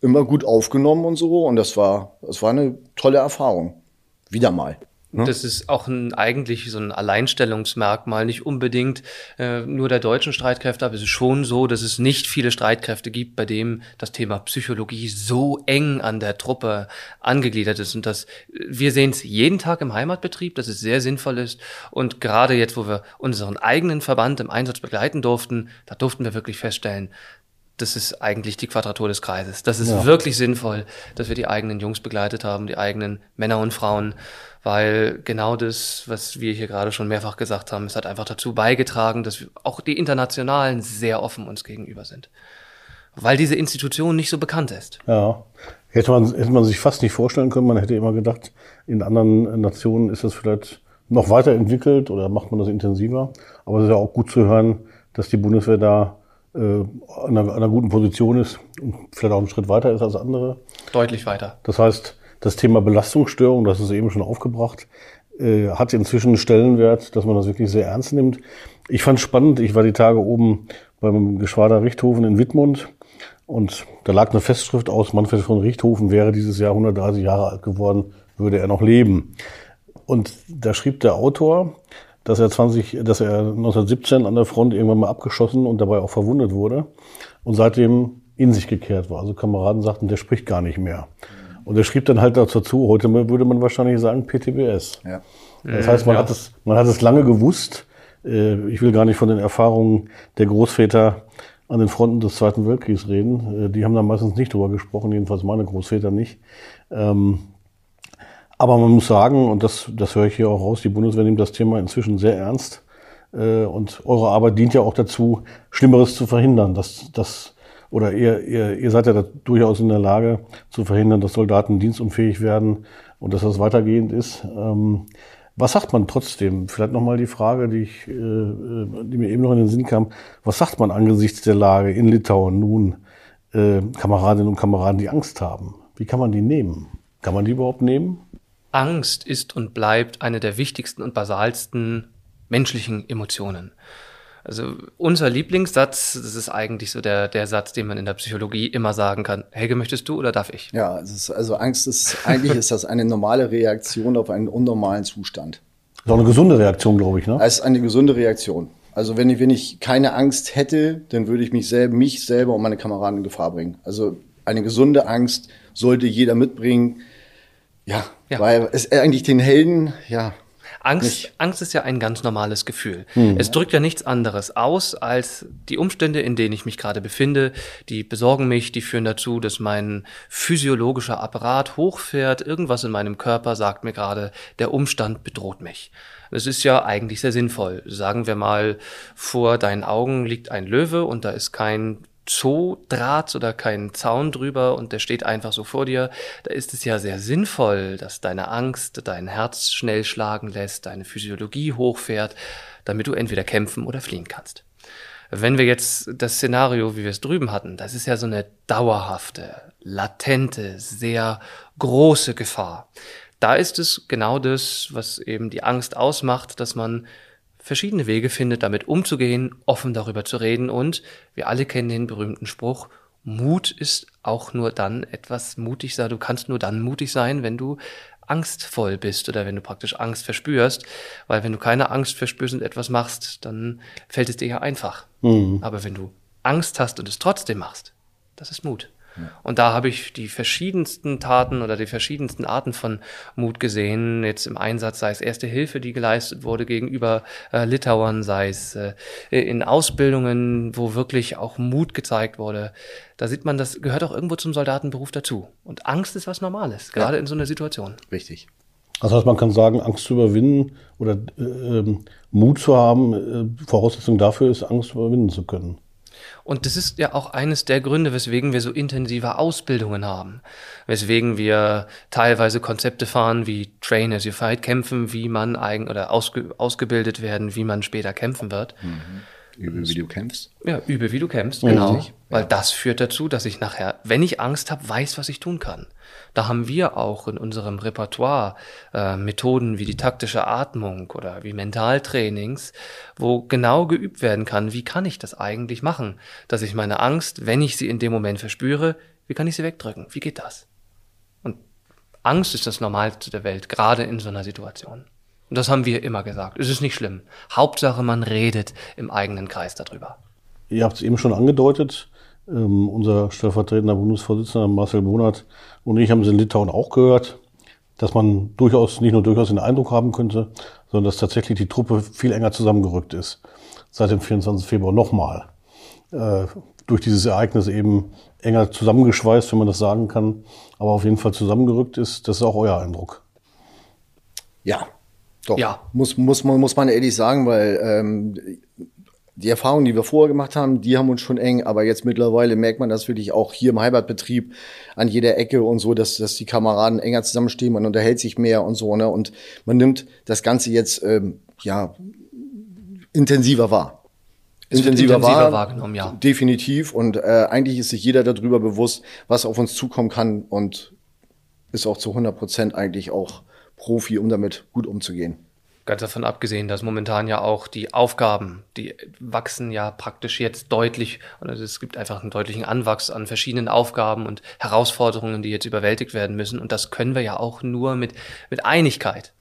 Speaker 4: immer gut aufgenommen und so. Und das war, das war eine tolle Erfahrung. Wieder mal.
Speaker 3: Ne? Das ist auch ein, eigentlich so ein Alleinstellungsmerkmal, nicht unbedingt äh, nur der deutschen Streitkräfte, aber es ist schon so, dass es nicht viele Streitkräfte gibt, bei dem das Thema Psychologie so eng an der Truppe angegliedert ist. Und dass wir sehen es jeden Tag im Heimatbetrieb, dass es sehr sinnvoll ist. Und gerade jetzt, wo wir unseren eigenen Verband im Einsatz begleiten durften, da durften wir wirklich feststellen, das ist eigentlich die Quadratur des Kreises. Das ist ja. wirklich sinnvoll, dass wir die eigenen Jungs begleitet haben, die eigenen Männer und Frauen, weil genau das, was wir hier gerade schon mehrfach gesagt haben, es hat einfach dazu beigetragen, dass wir auch die Internationalen sehr offen uns gegenüber sind. Weil diese Institution nicht so bekannt ist.
Speaker 2: Ja. Hätte man, hätte man sich fast nicht vorstellen können. Man hätte immer gedacht, in anderen Nationen ist das vielleicht noch weiterentwickelt oder macht man das intensiver. Aber es ist ja auch gut zu hören, dass die Bundeswehr da äh, an, einer, an einer guten Position ist und vielleicht auch einen Schritt weiter ist als andere.
Speaker 3: Deutlich weiter.
Speaker 2: Das heißt, das Thema Belastungsstörung, das ist eben schon aufgebracht, äh, hat inzwischen einen Stellenwert, dass man das wirklich sehr ernst nimmt. Ich fand spannend, ich war die Tage oben beim Geschwader Richthofen in Wittmund und da lag eine Festschrift aus, Manfred von Richthofen wäre dieses Jahr 130 Jahre alt geworden, würde er noch leben. Und da schrieb der Autor, dass er 20, dass er 1917 an der Front irgendwann mal abgeschossen und dabei auch verwundet wurde und seitdem in sich gekehrt war. Also Kameraden sagten, der spricht gar nicht mehr. Und er schrieb dann halt dazu, heute würde man wahrscheinlich sagen PTBS. Ja. Das heißt, man ja. hat es, man hat es lange gewusst. Äh, ich will gar nicht von den Erfahrungen der Großväter an den Fronten des Zweiten Weltkriegs reden. Äh, die haben da meistens nicht drüber gesprochen, jedenfalls meine Großväter nicht. Aber man muss sagen, und das, das höre ich hier auch raus, die Bundeswehr nimmt das Thema inzwischen sehr ernst. Äh, und eure Arbeit dient ja auch dazu, Schlimmeres zu verhindern. Dass, dass, oder ihr, ihr, ihr seid ja durchaus in der Lage zu verhindern, dass Soldaten dienstunfähig werden und dass das weitergehend ist. Ähm, was sagt man trotzdem? Vielleicht nochmal die Frage, die, ich, äh, die mir eben noch in den Sinn kam. Was sagt man angesichts der Lage in Litauen nun äh, Kameradinnen und Kameraden, die Angst haben? Wie kann man die nehmen? Kann man die überhaupt nehmen?
Speaker 3: Angst ist und bleibt eine der wichtigsten und basalsten menschlichen Emotionen. Also unser Lieblingssatz, das ist eigentlich so der, der Satz, den man in der Psychologie immer sagen kann. Helge, möchtest du oder darf ich?
Speaker 4: Ja, ist, also Angst ist, eigentlich ist das eine normale Reaktion auf einen unnormalen Zustand.
Speaker 2: Das ist auch eine gesunde Reaktion, glaube ich, ne?
Speaker 4: Es ist eine gesunde Reaktion. Also wenn ich, wenn ich keine Angst hätte, dann würde ich mich selber, mich selber und meine Kameraden in Gefahr bringen. Also eine gesunde Angst sollte jeder mitbringen. Ja, ja. weil es eigentlich den Helden, ja.
Speaker 3: Angst, Angst ist ja ein ganz normales Gefühl. Hm. Es drückt ja nichts anderes aus als die Umstände, in denen ich mich gerade befinde. Die besorgen mich, die führen dazu, dass mein physiologischer Apparat hochfährt. Irgendwas in meinem Körper sagt mir gerade, der Umstand bedroht mich. Das ist ja eigentlich sehr sinnvoll. Sagen wir mal, vor deinen Augen liegt ein Löwe und da ist kein Zoodraht oder kein Zaun drüber und der steht einfach so vor dir, da ist es ja sehr sinnvoll, dass deine Angst dein Herz schnell schlagen lässt, deine Physiologie hochfährt, damit du entweder kämpfen oder fliehen kannst. Wenn wir jetzt das Szenario, wie wir es drüben hatten, das ist ja so eine dauerhafte, latente, sehr große Gefahr. Da ist es genau das, was eben die Angst ausmacht, dass man verschiedene Wege findet, damit umzugehen, offen darüber zu reden und wir alle kennen den berühmten Spruch, Mut ist auch nur dann etwas mutig sein. Du kannst nur dann mutig sein, wenn du angstvoll bist oder wenn du praktisch Angst verspürst. Weil wenn du keine Angst verspürst und etwas machst, dann fällt es dir ja einfach. Mhm. Aber wenn du Angst hast und es trotzdem machst, das ist Mut. Und da habe ich die verschiedensten Taten oder die verschiedensten Arten von Mut gesehen. Jetzt im Einsatz, sei es Erste Hilfe, die geleistet wurde gegenüber äh, Litauern, sei es äh, in Ausbildungen, wo wirklich auch Mut gezeigt wurde. Da sieht man, das gehört auch irgendwo zum Soldatenberuf dazu. Und Angst ist was Normales, gerade ja. in so einer Situation.
Speaker 4: Richtig.
Speaker 2: Das heißt, man kann sagen, Angst zu überwinden oder äh, ähm, Mut zu haben, äh, Voraussetzung dafür ist, Angst überwinden zu können.
Speaker 3: Und das ist ja auch eines der Gründe, weswegen wir so intensive Ausbildungen haben. Weswegen wir teilweise Konzepte fahren wie Train as you fight, kämpfen, wie man eigen oder ausge, ausgebildet werden, wie man später kämpfen wird.
Speaker 4: Mhm. Übe, wie du kämpfst.
Speaker 3: Ja, übe, wie du kämpfst, genau. Weil das führt dazu, dass ich nachher, wenn ich Angst habe, weiß, was ich tun kann. Da haben wir auch in unserem Repertoire äh, Methoden wie die taktische Atmung oder wie Mentaltrainings, wo genau geübt werden kann, wie kann ich das eigentlich machen, dass ich meine Angst, wenn ich sie in dem Moment verspüre, wie kann ich sie wegdrücken? Wie geht das? Und Angst ist das Normalste der Welt, gerade in so einer Situation. Und das haben wir immer gesagt. Es ist nicht schlimm. Hauptsache, man redet im eigenen Kreis darüber.
Speaker 2: Ihr habt es eben schon angedeutet. Ähm, unser stellvertretender Bundesvorsitzender Marcel Bonert und ich haben es in Litauen auch gehört, dass man durchaus, nicht nur durchaus den Eindruck haben könnte, sondern dass tatsächlich die Truppe viel enger zusammengerückt ist. Seit dem 24. Februar nochmal. Äh, durch dieses Ereignis eben enger zusammengeschweißt, wenn man das sagen kann, aber auf jeden Fall zusammengerückt ist. Das ist auch euer Eindruck.
Speaker 4: Ja, doch. Ja. Muss, muss, man, muss man ehrlich sagen, weil ähm, die Erfahrungen, die wir vorher gemacht haben, die haben uns schon eng, aber jetzt mittlerweile merkt man das wirklich auch hier im Heimatbetrieb an jeder Ecke und so, dass, dass die Kameraden enger zusammenstehen, man unterhält sich mehr und so, ne? Und man nimmt das Ganze jetzt ähm, ja intensiver wahr.
Speaker 3: Intensiver, intensiver wahr, wahrgenommen, ja.
Speaker 4: Definitiv. Und äh, eigentlich ist sich jeder darüber bewusst, was auf uns zukommen kann und ist auch zu 100 Prozent eigentlich auch Profi, um damit gut umzugehen.
Speaker 3: Ganz davon abgesehen, dass momentan ja auch die Aufgaben, die wachsen ja praktisch jetzt deutlich, also es gibt einfach einen deutlichen Anwachs an verschiedenen Aufgaben und Herausforderungen, die jetzt überwältigt werden müssen. Und das können wir ja auch nur mit, mit Einigkeit.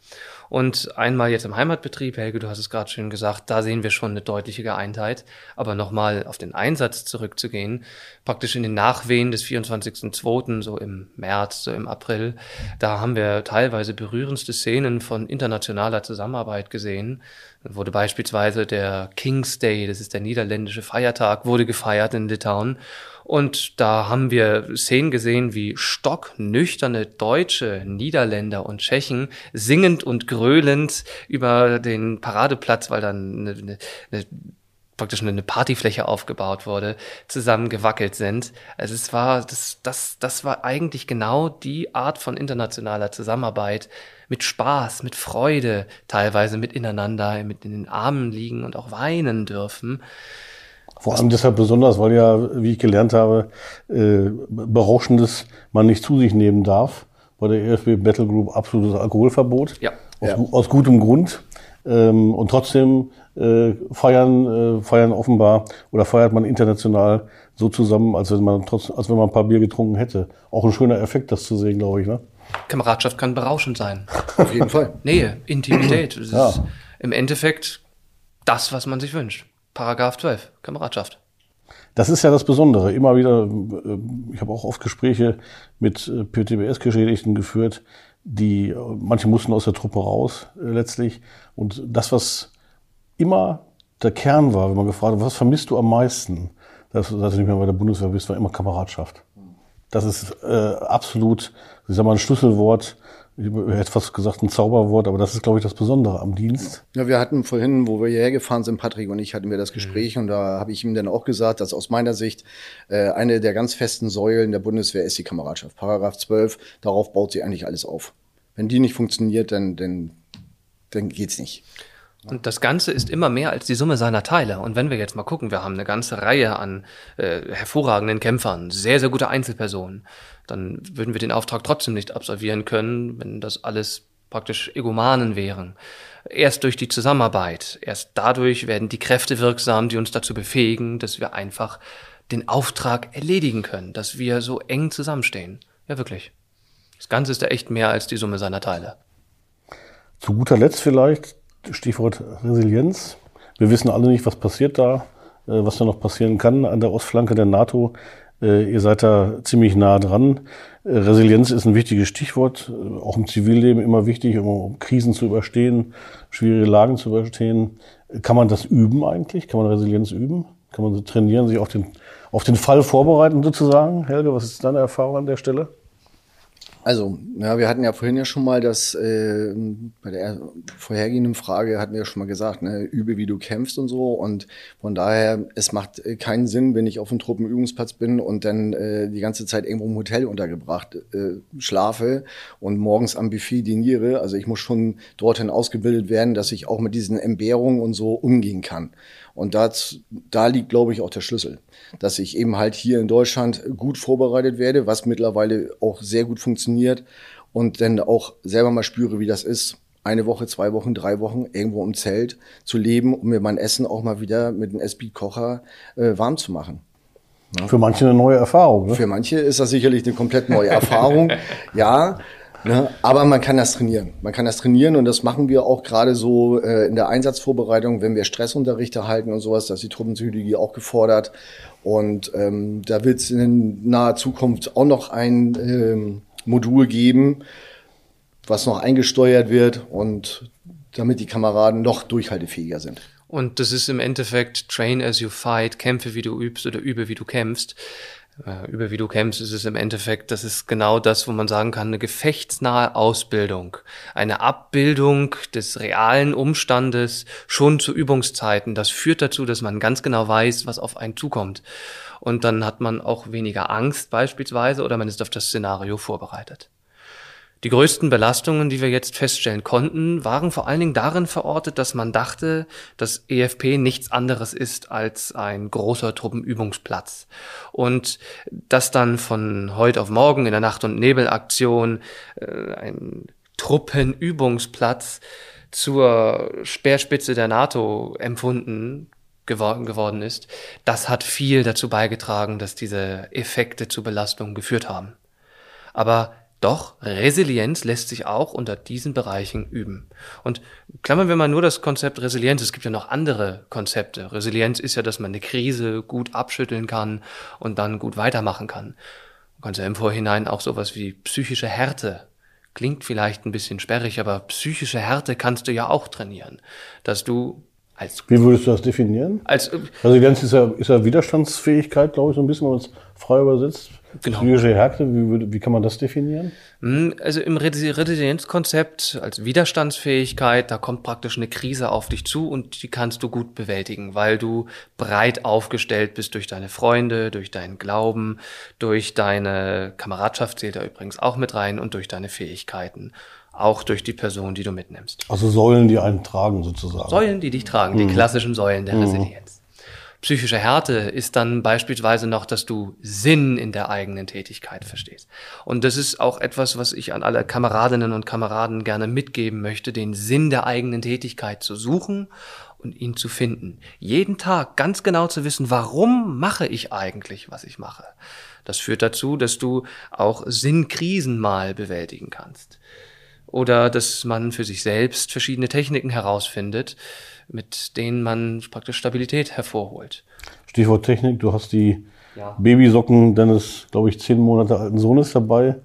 Speaker 3: Und einmal jetzt im Heimatbetrieb, Helge, du hast es gerade schön gesagt, da sehen wir schon eine deutliche Geeintheit. Aber nochmal auf den Einsatz zurückzugehen, praktisch in den Nachwehen des 24.02., so im März, so im April, da haben wir teilweise berührendste Szenen von internationaler Zusammenarbeit gesehen. Da wurde beispielsweise der King's Day, das ist der niederländische Feiertag, wurde gefeiert in Litauen. Und da haben wir Szenen gesehen, wie stocknüchterne Deutsche, Niederländer und Tschechen singend und gröhlend über den Paradeplatz, weil dann eine, eine, eine praktisch eine Partyfläche aufgebaut wurde, zusammengewackelt sind. Also es war, das, das, das war eigentlich genau die Art von internationaler Zusammenarbeit mit Spaß, mit Freude, teilweise mit ineinander, mit in den Armen liegen und auch weinen dürfen.
Speaker 2: Vor allem deshalb besonders, weil ja, wie ich gelernt habe, äh, Berauschendes man nicht zu sich nehmen darf. Bei der EFB Battle Group absolutes Alkoholverbot.
Speaker 3: Ja.
Speaker 2: Aus,
Speaker 3: ja.
Speaker 2: aus gutem Grund. Ähm, und trotzdem äh, feiern, äh, feiern offenbar oder feiert man international so zusammen, als wenn man trotz, als wenn man ein paar Bier getrunken hätte. Auch ein schöner Effekt, das zu sehen, glaube ich. Ne?
Speaker 3: Kameradschaft kann berauschend sein. [laughs]
Speaker 4: Auf jeden Fall.
Speaker 3: Nähe, Intimität. Das ja. ist im Endeffekt das, was man sich wünscht. Paragraph 12, Kameradschaft.
Speaker 2: Das ist ja das Besondere. Immer wieder, äh, ich habe auch oft Gespräche mit äh, PTBS-Geschädigten geführt, die, äh, manche mussten aus der Truppe raus letztlich. Und das, was immer der Kern war, wenn man gefragt hat, was vermisst du am meisten, dass, dass du nicht mehr bei der Bundeswehr bist, war immer Kameradschaft. Das ist äh, absolut, ich sag mal, ein Schlüsselwort ich hätte fast gesagt ein Zauberwort, aber das ist, glaube ich, das Besondere am Dienst.
Speaker 4: Ja, wir hatten vorhin, wo wir hierher gefahren sind, Patrick und ich hatten wir das. Gespräch mhm. und da habe ich ihm dann auch gesagt, dass aus meiner Sicht äh, eine der ganz festen Säulen der Bundeswehr ist die Kameradschaft. Paragraph 12, darauf baut sie eigentlich alles auf. Wenn die nicht funktioniert, dann, dann, dann geht's nicht.
Speaker 3: Und das Ganze ist immer mehr als die Summe seiner Teile. Und wenn wir jetzt mal gucken, wir haben eine ganze Reihe an äh, hervorragenden Kämpfern, sehr, sehr gute Einzelpersonen, dann würden wir den Auftrag trotzdem nicht absolvieren können, wenn das alles praktisch Egomanen wären. Erst durch die Zusammenarbeit, erst dadurch werden die Kräfte wirksam, die uns dazu befähigen, dass wir einfach den Auftrag erledigen können, dass wir so eng zusammenstehen. Ja, wirklich. Das Ganze ist ja echt mehr als die Summe seiner Teile.
Speaker 2: Zu guter Letzt vielleicht Stichwort Resilienz. Wir wissen alle nicht, was passiert da, äh, was da noch passieren kann an der Ostflanke der NATO. Äh, ihr seid da ziemlich nah dran. Äh, Resilienz ist ein wichtiges Stichwort, auch im Zivilleben immer wichtig, um Krisen zu überstehen, schwierige Lagen zu überstehen. Kann man das üben eigentlich? Kann man Resilienz üben? Kann man trainieren, sich auf den, auf den Fall vorbereiten sozusagen? Helge, was ist deine Erfahrung an der Stelle?
Speaker 4: Also, ja, wir hatten ja vorhin ja schon mal das, äh, bei der vorhergehenden Frage hatten wir ja schon mal gesagt, ne, übe, wie du kämpfst und so. Und von daher, es macht äh, keinen Sinn, wenn ich auf einem Truppenübungsplatz bin und dann äh, die ganze Zeit irgendwo im Hotel untergebracht äh, schlafe und morgens am Buffet diniere. Also ich muss schon dorthin ausgebildet werden, dass ich auch mit diesen Entbehrungen und so umgehen kann. Und das, da liegt, glaube ich, auch der Schlüssel, dass ich eben halt hier in Deutschland gut vorbereitet werde, was mittlerweile auch sehr gut funktioniert und dann auch selber mal spüre, wie das ist, eine Woche, zwei Wochen, drei Wochen irgendwo im Zelt zu leben, um mir mein Essen auch mal wieder mit einem SB-Kocher äh, warm zu machen.
Speaker 2: Ja. Für manche eine neue Erfahrung.
Speaker 4: Ne? Für manche ist das sicherlich eine komplett neue Erfahrung. [laughs] ja, Ne? Aber man kann das trainieren. Man kann das trainieren und das machen wir auch gerade so äh, in der Einsatzvorbereitung, wenn wir Stressunterrichte halten und sowas, dass die Truppenpsychologie auch gefordert. Und ähm, da wird es in naher Zukunft auch noch ein ähm, Modul geben, was noch eingesteuert wird und damit die Kameraden noch durchhaltefähiger sind.
Speaker 3: Und das ist im Endeffekt Train as you fight, kämpfe wie du übst oder übe wie du kämpfst. Äh, über wie du kämpfst, ist es im Endeffekt, das ist genau das, wo man sagen kann, eine gefechtsnahe Ausbildung, eine Abbildung des realen Umstandes schon zu Übungszeiten. Das führt dazu, dass man ganz genau weiß, was auf einen zukommt. Und dann hat man auch weniger Angst beispielsweise oder man ist auf das Szenario vorbereitet. Die größten Belastungen, die wir jetzt feststellen konnten, waren vor allen Dingen darin verortet, dass man dachte, dass EFP nichts anderes ist als ein großer Truppenübungsplatz. Und dass dann von heute auf morgen in der Nacht- und Nebelaktion äh, ein Truppenübungsplatz zur Speerspitze der NATO empfunden geworden, geworden ist, das hat viel dazu beigetragen, dass diese Effekte zu Belastungen geführt haben. Aber doch, Resilienz lässt sich auch unter diesen Bereichen üben. Und klammern wir mal nur das Konzept Resilienz. Es gibt ja noch andere Konzepte. Resilienz ist ja, dass man eine Krise gut abschütteln kann und dann gut weitermachen kann. Du kannst ja im Vorhinein auch sowas wie psychische Härte klingt vielleicht ein bisschen sperrig, aber psychische Härte kannst du ja auch trainieren, dass du als
Speaker 2: Wie würdest du das definieren? Als Resilienz ist ja, ist ja Widerstandsfähigkeit, glaube ich, so ein bisschen, wenn man es frei übersetzt. Genau. Psychische Härte, wie, wie kann man das definieren?
Speaker 3: Hm, also im Resilienzkonzept als Widerstandsfähigkeit, da kommt praktisch eine Krise auf dich zu und die kannst du gut bewältigen, weil du breit aufgestellt bist durch deine Freunde, durch deinen Glauben, durch deine Kameradschaft zählt da übrigens auch mit rein und durch deine Fähigkeiten auch durch die Person, die du mitnimmst.
Speaker 2: Also Säulen, die einen tragen sozusagen.
Speaker 3: Säulen, die dich tragen, mhm. die klassischen Säulen der mhm. Resilienz. Psychische Härte ist dann beispielsweise noch, dass du Sinn in der eigenen Tätigkeit verstehst. Und das ist auch etwas, was ich an alle Kameradinnen und Kameraden gerne mitgeben möchte, den Sinn der eigenen Tätigkeit zu suchen und ihn zu finden. Jeden Tag ganz genau zu wissen, warum mache ich eigentlich, was ich mache. Das führt dazu, dass du auch Sinnkrisen mal bewältigen kannst. Oder dass man für sich selbst verschiedene Techniken herausfindet, mit denen man praktisch Stabilität hervorholt.
Speaker 2: Stichwort Technik, du hast die ja. Babysocken deines, glaube ich, zehn Monate alten Sohnes dabei.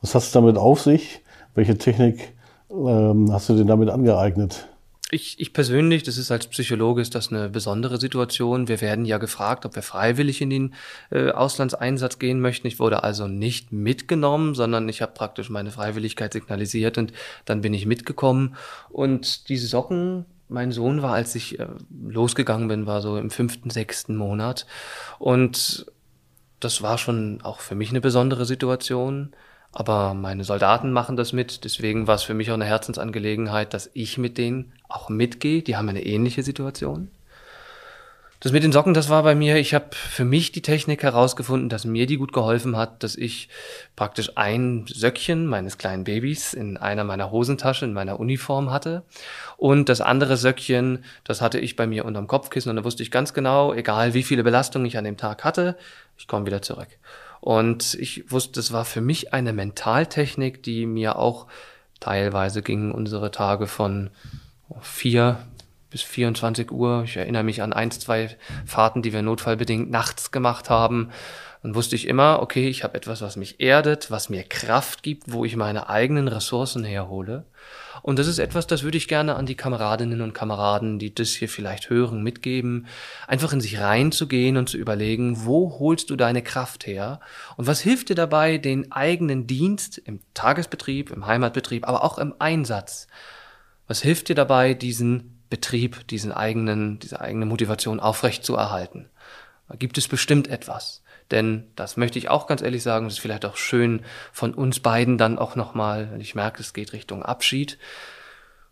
Speaker 2: Was hast du damit auf sich? Welche Technik ähm, hast du dir damit angeeignet?
Speaker 3: Ich, ich persönlich, das ist als Psychologe, ist das eine besondere Situation. Wir werden ja gefragt, ob wir freiwillig in den äh, Auslandseinsatz gehen möchten. Ich wurde also nicht mitgenommen, sondern ich habe praktisch meine Freiwilligkeit signalisiert und dann bin ich mitgekommen. Und diese Socken, mein Sohn war, als ich äh, losgegangen bin, war so im fünften, sechsten Monat. Und das war schon auch für mich eine besondere Situation. Aber meine Soldaten machen das mit. Deswegen war es für mich auch eine Herzensangelegenheit, dass ich mit denen auch mitgehe. Die haben eine ähnliche Situation. Das mit den Socken, das war bei mir, ich habe für mich die Technik herausgefunden, dass mir die gut geholfen hat, dass ich praktisch ein Söckchen meines kleinen Babys in einer meiner Hosentasche in meiner Uniform hatte und das andere Söckchen, das hatte ich bei mir unterm Kopfkissen und da wusste ich ganz genau, egal wie viele Belastungen ich an dem Tag hatte, ich komme wieder zurück. Und ich wusste, das war für mich eine Mentaltechnik, die mir auch teilweise gingen unsere Tage von vier bis 24 Uhr. Ich erinnere mich an ein, zwei Fahrten, die wir notfallbedingt nachts gemacht haben. Dann wusste ich immer, okay, ich habe etwas, was mich erdet, was mir Kraft gibt, wo ich meine eigenen Ressourcen herhole. Und das ist etwas, das würde ich gerne an die Kameradinnen und Kameraden, die das hier vielleicht hören, mitgeben, einfach in sich reinzugehen und zu überlegen, wo holst du deine Kraft her und was hilft dir dabei, den eigenen Dienst im Tagesbetrieb, im Heimatbetrieb, aber auch im Einsatz, was hilft dir dabei, diesen Betrieb, diesen eigenen, diese eigene Motivation aufrecht zu erhalten? Da gibt es bestimmt etwas. Denn das möchte ich auch ganz ehrlich sagen, es ist vielleicht auch schön von uns beiden dann auch nochmal, wenn ich merke, es geht Richtung Abschied,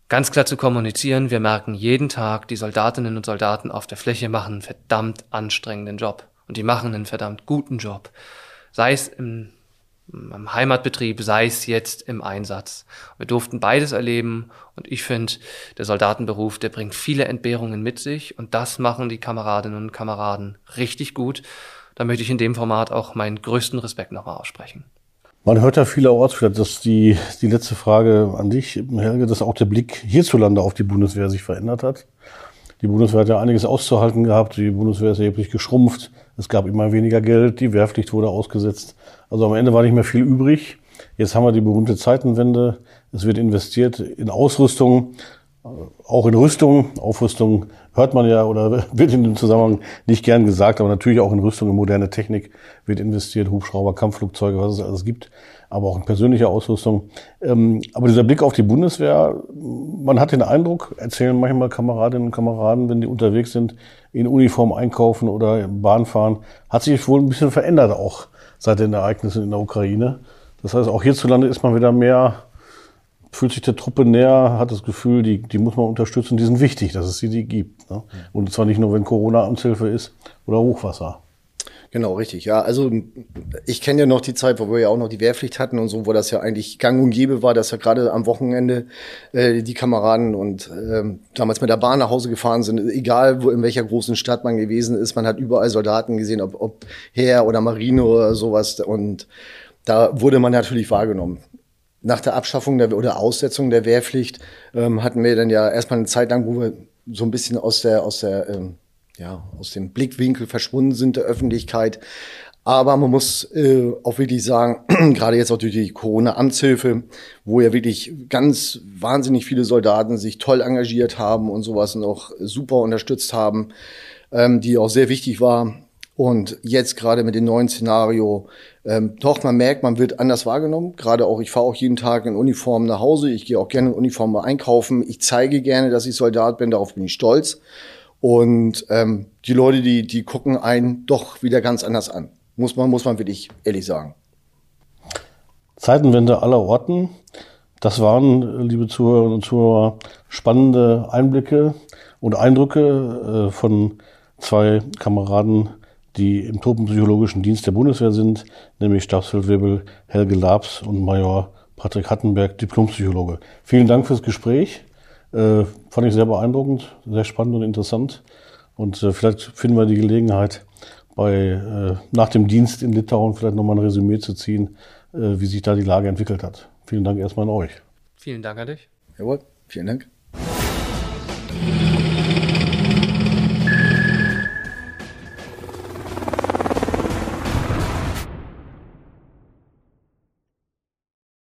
Speaker 3: ganz klar zu kommunizieren. Wir merken jeden Tag, die Soldatinnen und Soldaten auf der Fläche machen einen verdammt anstrengenden Job. Und die machen einen verdammt guten Job. Sei es im, im Heimatbetrieb, sei es jetzt im Einsatz. Wir durften beides erleben und ich finde, der Soldatenberuf, der bringt viele Entbehrungen mit sich und das machen die Kameradinnen und Kameraden richtig gut da möchte ich in dem Format auch meinen größten Respekt nochmal aussprechen.
Speaker 2: Man hört ja vielerorts, vielleicht das die, die letzte Frage an dich, Helge, dass auch der Blick hierzulande auf die Bundeswehr sich verändert hat. Die Bundeswehr hat ja einiges auszuhalten gehabt, die Bundeswehr ist erheblich geschrumpft, es gab immer weniger Geld, die Wehrpflicht wurde ausgesetzt. Also am Ende war nicht mehr viel übrig. Jetzt haben wir die berühmte Zeitenwende. Es wird investiert in Ausrüstung, auch in Rüstung. Aufrüstung hört man ja oder [laughs] wird in dem Zusammenhang nicht gern gesagt, aber natürlich auch in Rüstung, in moderne Technik wird investiert, Hubschrauber, Kampfflugzeuge, was es alles gibt, aber auch in persönliche Ausrüstung. Ähm, aber dieser Blick auf die Bundeswehr, man hat den Eindruck, erzählen manchmal Kameradinnen und Kameraden, wenn die unterwegs sind, in Uniform einkaufen oder Bahn fahren, hat sich wohl ein bisschen verändert auch seit den Ereignissen in der Ukraine. Das heißt, auch hierzulande ist man wieder mehr fühlt sich der Truppe näher, hat das Gefühl, die, die muss man unterstützen, die sind wichtig, dass es sie die gibt. Ne? Und zwar nicht nur, wenn Corona-Amtshilfe ist oder Hochwasser.
Speaker 4: Genau, richtig. Ja, also ich kenne ja noch die Zeit, wo wir ja auch noch die Wehrpflicht hatten und so, wo das ja eigentlich gang und gäbe war, dass ja gerade am Wochenende äh, die Kameraden und ähm, damals mit der Bahn nach Hause gefahren sind, egal wo in welcher großen Stadt man gewesen ist, man hat überall Soldaten gesehen, ob, ob Heer oder Marine oder sowas und da wurde man natürlich wahrgenommen nach der Abschaffung der, oder Aussetzung der Wehrpflicht ähm, hatten wir dann ja erstmal eine Zeit lang, wo wir so ein bisschen aus der, aus der, ähm, ja, aus dem Blickwinkel verschwunden sind der Öffentlichkeit. Aber man muss äh, auch wirklich sagen, [clears throat] gerade jetzt auch durch die Corona-Amtshilfe, wo ja wirklich ganz wahnsinnig viele Soldaten sich toll engagiert haben und sowas und auch super unterstützt haben, ähm, die auch sehr wichtig war, und jetzt gerade mit dem neuen Szenario, ähm, doch, man merkt, man wird anders wahrgenommen. Gerade auch, ich fahre auch jeden Tag in Uniform nach Hause. Ich gehe auch gerne in Uniform einkaufen. Ich zeige gerne, dass ich Soldat bin. Darauf bin ich stolz. Und ähm, die Leute, die, die gucken einen doch wieder ganz anders an. Muss man, muss man wirklich ehrlich sagen.
Speaker 2: Zeitenwende aller Orten. Das waren, liebe Zuhörerinnen und Zuhörer, spannende Einblicke und Eindrücke äh, von zwei Kameraden die im tropenpsychologischen Dienst der Bundeswehr sind, nämlich Stabsfeldwebel Helge Labs und Major Patrick Hattenberg, Diplompsychologe. Vielen Dank fürs Gespräch. Äh, fand ich sehr beeindruckend, sehr spannend und interessant. Und äh, vielleicht finden wir die Gelegenheit, bei, äh, nach dem Dienst in Litauen vielleicht nochmal ein Resümee zu ziehen, äh, wie sich da die Lage entwickelt hat. Vielen Dank erstmal an euch.
Speaker 3: Vielen Dank an dich.
Speaker 4: Jawohl, vielen Dank.